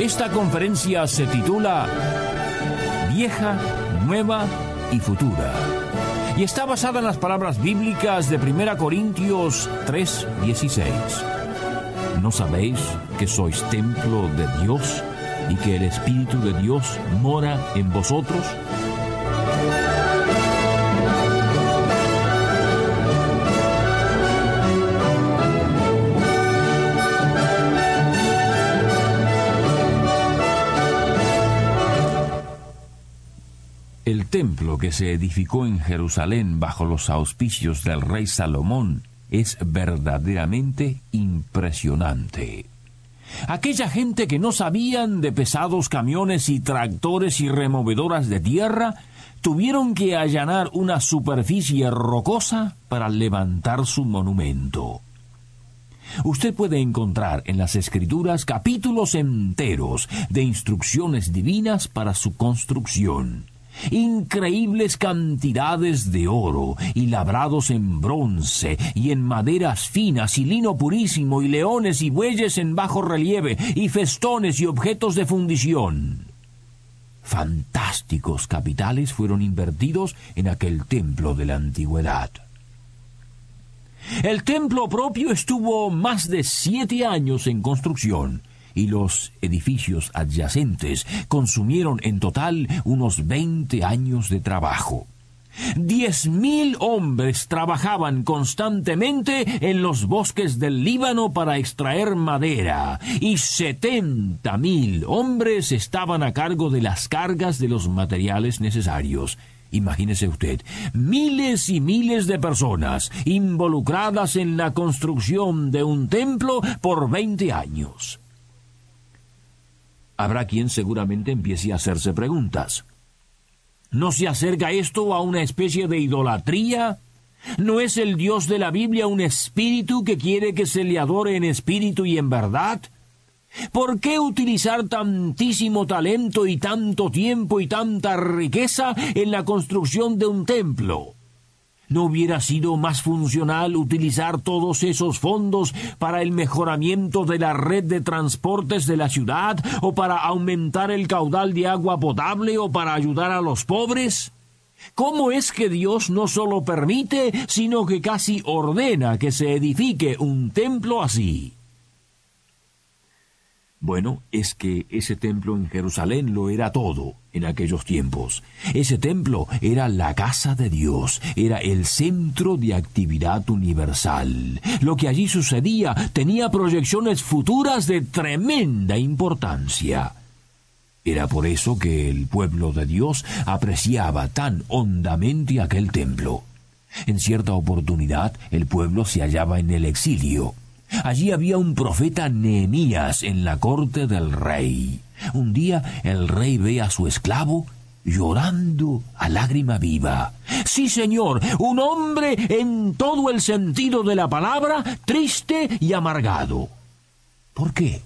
Esta conferencia se titula Vieja, Nueva y Futura y está basada en las palabras bíblicas de 1 Corintios 3:16. ¿No sabéis que sois templo de Dios y que el Espíritu de Dios mora en vosotros? Templo que se edificó en Jerusalén bajo los auspicios del rey Salomón es verdaderamente impresionante. Aquella gente que no sabían de pesados camiones y tractores y removedoras de tierra tuvieron que allanar una superficie rocosa para levantar su monumento. Usted puede encontrar en las escrituras capítulos enteros de instrucciones divinas para su construcción increíbles cantidades de oro, y labrados en bronce, y en maderas finas, y lino purísimo, y leones y bueyes en bajo relieve, y festones y objetos de fundición. Fantásticos capitales fueron invertidos en aquel templo de la antigüedad. El templo propio estuvo más de siete años en construcción, y los edificios adyacentes consumieron en total unos 20 años de trabajo. Diez mil hombres trabajaban constantemente en los bosques del Líbano para extraer madera y setenta mil hombres estaban a cargo de las cargas de los materiales necesarios. Imagínese usted, miles y miles de personas involucradas en la construcción de un templo por veinte años habrá quien seguramente empiece a hacerse preguntas. ¿No se acerca esto a una especie de idolatría? ¿No es el Dios de la Biblia un espíritu que quiere que se le adore en espíritu y en verdad? ¿Por qué utilizar tantísimo talento y tanto tiempo y tanta riqueza en la construcción de un templo? ¿No hubiera sido más funcional utilizar todos esos fondos para el mejoramiento de la red de transportes de la ciudad o para aumentar el caudal de agua potable o para ayudar a los pobres? ¿Cómo es que Dios no solo permite, sino que casi ordena que se edifique un templo así? Bueno, es que ese templo en Jerusalén lo era todo en aquellos tiempos. Ese templo era la casa de Dios, era el centro de actividad universal. Lo que allí sucedía tenía proyecciones futuras de tremenda importancia. Era por eso que el pueblo de Dios apreciaba tan hondamente aquel templo. En cierta oportunidad el pueblo se hallaba en el exilio. Allí había un profeta Nehemías en la corte del rey. Un día el rey ve a su esclavo llorando a lágrima viva. Sí, señor, un hombre en todo el sentido de la palabra, triste y amargado. ¿Por qué?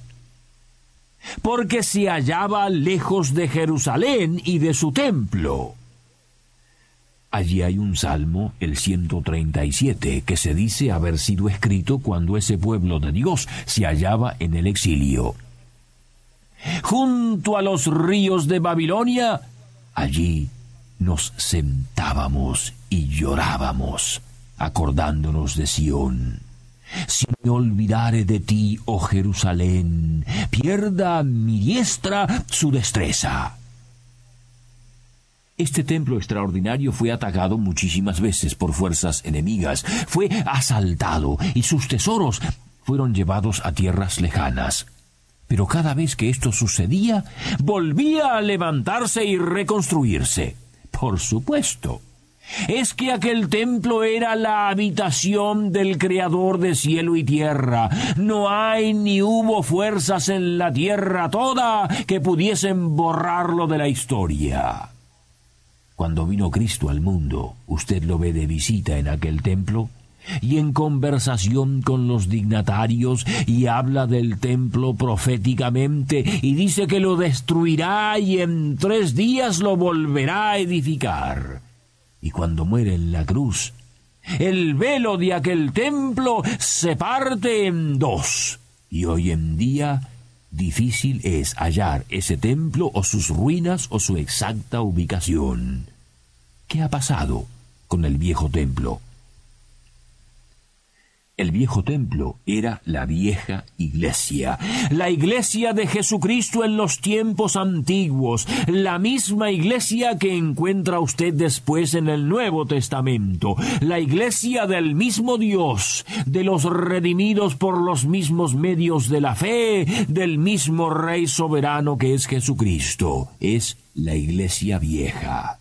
Porque se hallaba lejos de Jerusalén y de su templo. Allí hay un salmo, el 137, que se dice haber sido escrito cuando ese pueblo de Dios se hallaba en el exilio. Junto a los ríos de Babilonia, allí nos sentábamos y llorábamos, acordándonos de Sión. Si me olvidare de ti, oh Jerusalén, pierda mi diestra su destreza. Este templo extraordinario fue atacado muchísimas veces por fuerzas enemigas, fue asaltado y sus tesoros fueron llevados a tierras lejanas. Pero cada vez que esto sucedía, volvía a levantarse y reconstruirse. Por supuesto. es que aquel templo era la habitación del Creador de cielo y tierra. No hay ni hubo fuerzas en la tierra toda que pudiesen borrarlo de la historia. Cuando vino Cristo al mundo, usted lo ve de visita en aquel templo y en conversación con los dignatarios y habla del templo proféticamente y dice que lo destruirá y en tres días lo volverá a edificar y cuando muere en la cruz, el velo de aquel templo se parte en dos. Y hoy en día difícil es hallar ese templo o sus ruinas o su exacta ubicación. ¿Qué ha pasado con el viejo templo? El viejo templo era la vieja iglesia, la iglesia de Jesucristo en los tiempos antiguos, la misma iglesia que encuentra usted después en el Nuevo Testamento, la iglesia del mismo Dios, de los redimidos por los mismos medios de la fe, del mismo Rey soberano que es Jesucristo, es la iglesia vieja.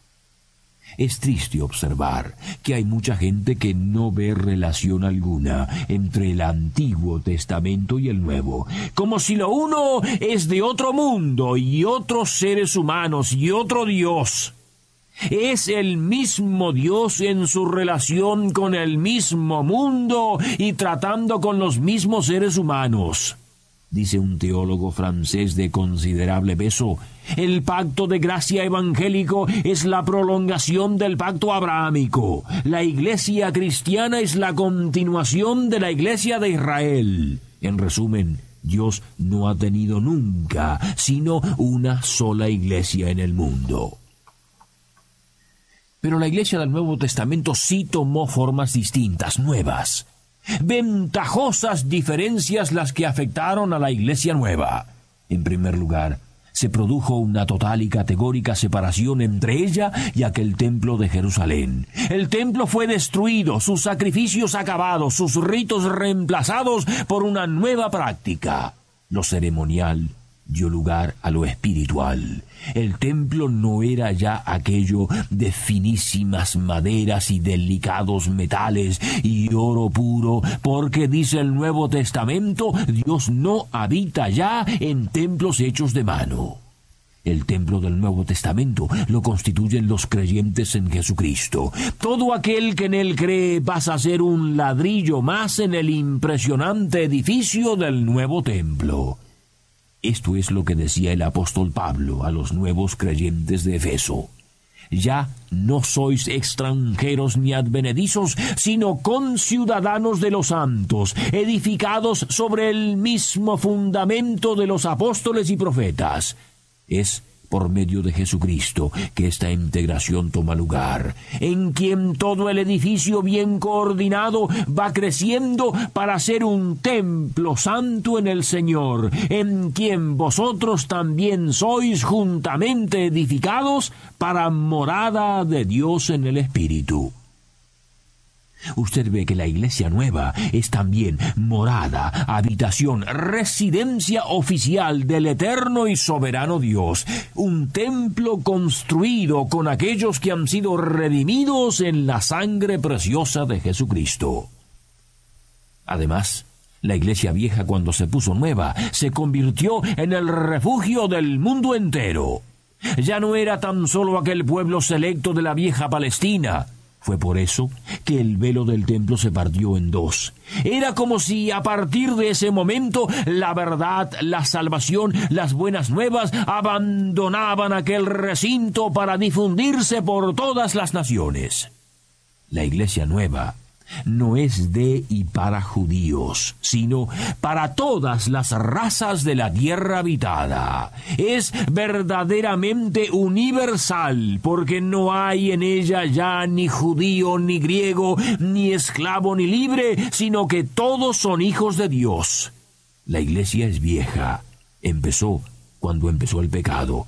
Es triste observar que hay mucha gente que no ve relación alguna entre el Antiguo Testamento y el Nuevo, como si lo uno es de otro mundo y otros seres humanos y otro Dios. Es el mismo Dios en su relación con el mismo mundo y tratando con los mismos seres humanos dice un teólogo francés de considerable peso, el pacto de gracia evangélico es la prolongación del pacto abrahámico. La iglesia cristiana es la continuación de la iglesia de Israel. En resumen, Dios no ha tenido nunca sino una sola iglesia en el mundo. Pero la iglesia del Nuevo Testamento sí tomó formas distintas, nuevas ventajosas diferencias las que afectaron a la Iglesia nueva. En primer lugar, se produjo una total y categórica separación entre ella y aquel templo de Jerusalén. El templo fue destruido, sus sacrificios acabados, sus ritos reemplazados por una nueva práctica. Lo ceremonial dio lugar a lo espiritual. El templo no era ya aquello de finísimas maderas y delicados metales y oro puro, porque dice el Nuevo Testamento, Dios no habita ya en templos hechos de mano. El templo del Nuevo Testamento lo constituyen los creyentes en Jesucristo. Todo aquel que en él cree pasa a ser un ladrillo más en el impresionante edificio del nuevo templo. Esto es lo que decía el apóstol Pablo a los nuevos creyentes de Efeso. Ya no sois extranjeros ni advenedizos, sino conciudadanos de los santos, edificados sobre el mismo fundamento de los apóstoles y profetas. Es por medio de Jesucristo que esta integración toma lugar, en quien todo el edificio bien coordinado va creciendo para ser un templo santo en el Señor, en quien vosotros también sois juntamente edificados para morada de Dios en el Espíritu. Usted ve que la iglesia nueva es también morada, habitación, residencia oficial del eterno y soberano Dios, un templo construido con aquellos que han sido redimidos en la sangre preciosa de Jesucristo. Además, la iglesia vieja cuando se puso nueva se convirtió en el refugio del mundo entero. Ya no era tan solo aquel pueblo selecto de la vieja Palestina, fue por eso que el velo del templo se partió en dos. Era como si a partir de ese momento la verdad, la salvación, las buenas nuevas abandonaban aquel recinto para difundirse por todas las naciones. La iglesia nueva no es de y para judíos, sino para todas las razas de la tierra habitada. Es verdaderamente universal, porque no hay en ella ya ni judío, ni griego, ni esclavo, ni libre, sino que todos son hijos de Dios. La iglesia es vieja. Empezó cuando empezó el pecado.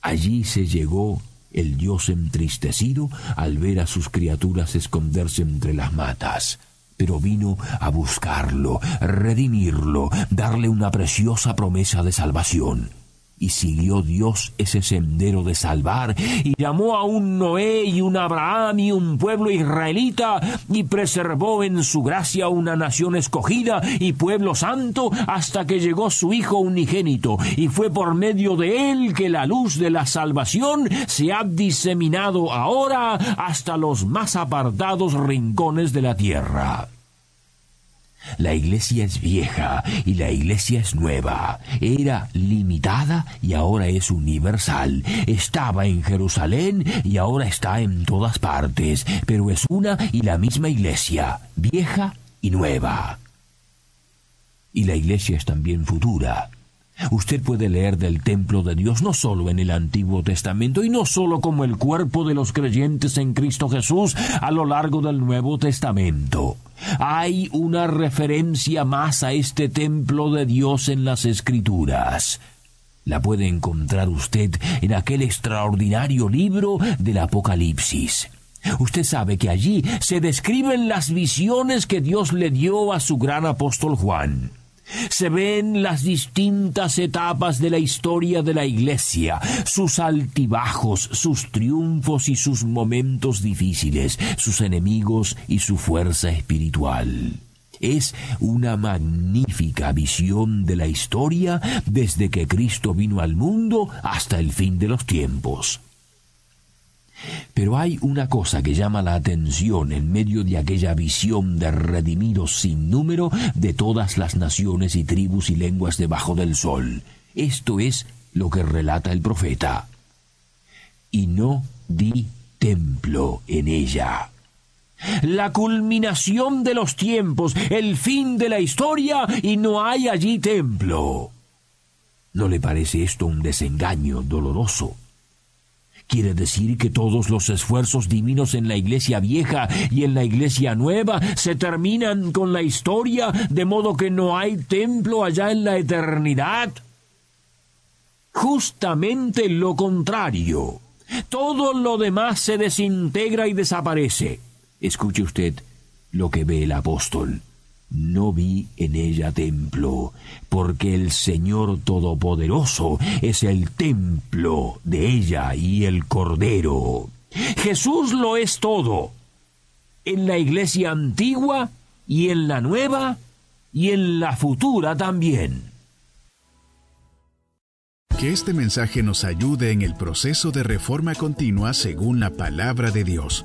Allí se llegó el Dios entristecido al ver a sus criaturas esconderse entre las matas. Pero vino a buscarlo, redimirlo, darle una preciosa promesa de salvación. Y siguió Dios ese sendero de salvar, y llamó a un Noé y un Abraham y un pueblo israelita, y preservó en su gracia una nación escogida y pueblo santo, hasta que llegó su Hijo unigénito, y fue por medio de él que la luz de la salvación se ha diseminado ahora hasta los más apartados rincones de la tierra. La iglesia es vieja y la iglesia es nueva. Era limitada y ahora es universal. Estaba en Jerusalén y ahora está en todas partes, pero es una y la misma iglesia, vieja y nueva. Y la iglesia es también futura. Usted puede leer del templo de Dios no solo en el Antiguo Testamento y no solo como el cuerpo de los creyentes en Cristo Jesús a lo largo del Nuevo Testamento. Hay una referencia más a este templo de Dios en las Escrituras. La puede encontrar usted en aquel extraordinario libro del Apocalipsis. Usted sabe que allí se describen las visiones que Dios le dio a su gran apóstol Juan. Se ven las distintas etapas de la historia de la Iglesia, sus altibajos, sus triunfos y sus momentos difíciles, sus enemigos y su fuerza espiritual. Es una magnífica visión de la historia desde que Cristo vino al mundo hasta el fin de los tiempos. Pero hay una cosa que llama la atención en medio de aquella visión de redimidos sin número de todas las naciones y tribus y lenguas debajo del sol. Esto es lo que relata el profeta. Y no di templo en ella. La culminación de los tiempos, el fin de la historia, y no hay allí templo. ¿No le parece esto un desengaño doloroso? Quiere decir que todos los esfuerzos divinos en la iglesia vieja y en la iglesia nueva se terminan con la historia, de modo que no hay templo allá en la eternidad. Justamente lo contrario. Todo lo demás se desintegra y desaparece. Escuche usted lo que ve el apóstol no vi en ella templo, porque el Señor Todopoderoso es el templo de ella y el Cordero. Jesús lo es todo, en la iglesia antigua y en la nueva y en la futura también. Que este mensaje nos ayude en el proceso de reforma continua según la palabra de Dios.